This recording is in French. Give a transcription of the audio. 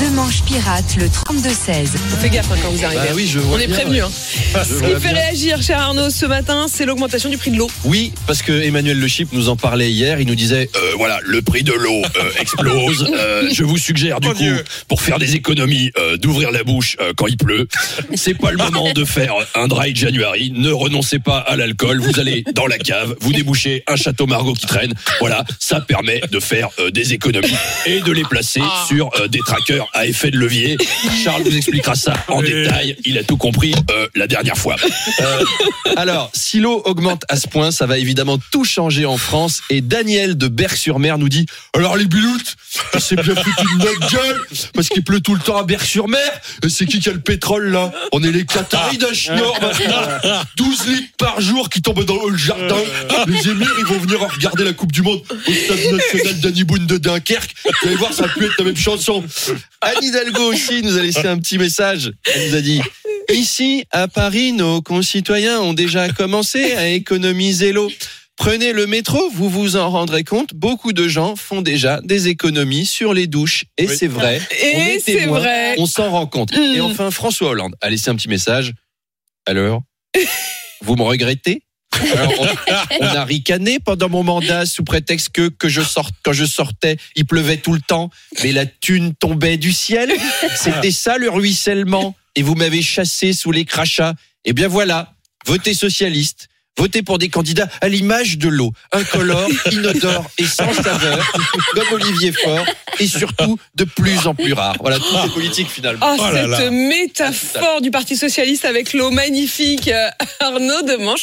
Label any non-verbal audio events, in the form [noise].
Deux manches pirates, le 32-16. Fais gaffe hein, quand vous arrivez. Bah oui, je vois On est bien, prévenu. ouais. Hein. [laughs] Ce qui fait bien. réagir, cher Arnaud, ce matin, c'est l'augmentation du prix de l'eau. Oui, parce que Emmanuel Le Chip nous en parlait hier. Il nous disait euh, voilà, le prix de l'eau euh, [laughs] explose. Euh, je vous suggère du coup, pour faire des économies, euh, d'ouvrir la bouche euh, quand il pleut. C'est pas le [laughs] moment de faire un dry January. Ne renoncez pas à l'alcool. Vous allez dans la cave, vous débouchez un château Margot qui traîne. Voilà, ça permet de faire euh, des économies et de les placer sur euh, des à effet de levier. [laughs] Charles vous expliquera ça en détail. Il a tout compris euh, la dernière fois. [laughs] Euh, alors, si l'eau augmente à ce point, ça va évidemment tout changer en France. Et Daniel de Berck-sur-Mer nous dit Alors, les biloutes, c'est bien foutu de notre gueule, parce qu'il pleut tout le temps à Berck-sur-Mer. C'est qui qui a le pétrole là? On est les Qataris d'un schnorr maintenant. 12 litres par jour qui tombent dans le jardin. Les émirs, ils vont venir regarder la Coupe du Monde au stade national d'Annie Boone de Dunkerque. Vous allez voir, ça plus être la même chanson. [laughs] Anne Hidalgo aussi nous a laissé un petit message. Elle nous a dit Ici, à Paris, nos concitoyens ont déjà commencé à économiser l'eau. Prenez le métro, vous vous en rendrez compte, beaucoup de gens font déjà des économies sur les douches. Et c'est vrai. Et c'est vrai. On s'en rend compte. Mm. Et enfin, François Hollande a laissé un petit message. Alors, [laughs] vous me regrettez? Alors, on, on a ricané pendant mon mandat sous prétexte que, que je sorte, quand je sortais, il pleuvait tout le temps, mais la thune tombait du ciel. C'était ça le ruissellement. Et vous m'avez chassé sous les crachats. Eh bien voilà, votez socialiste. Votez pour des candidats à l'image de l'eau, incolore, inodore et sans saveur, comme Olivier Faure, et surtout de plus en plus rare. Voilà, tout est politique finalement. Ah, cette métaphore du Parti Socialiste avec l'eau magnifique. Euh, Arnaud de Manche